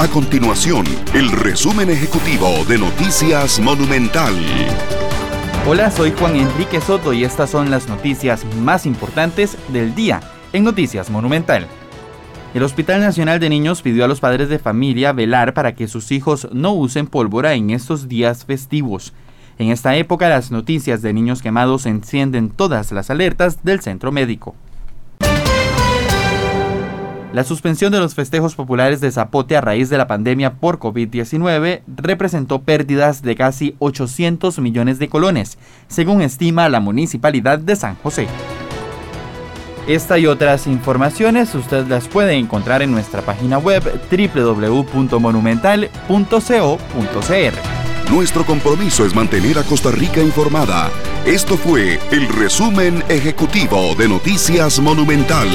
A continuación, el resumen ejecutivo de Noticias Monumental. Hola, soy Juan Enrique Soto y estas son las noticias más importantes del día en Noticias Monumental. El Hospital Nacional de Niños pidió a los padres de familia velar para que sus hijos no usen pólvora en estos días festivos. En esta época las noticias de niños quemados encienden todas las alertas del centro médico. La suspensión de los festejos populares de Zapote a raíz de la pandemia por COVID-19 representó pérdidas de casi 800 millones de colones, según estima la municipalidad de San José. Esta y otras informaciones usted las puede encontrar en nuestra página web www.monumental.co.cr. Nuestro compromiso es mantener a Costa Rica informada. Esto fue el resumen ejecutivo de Noticias Monumental.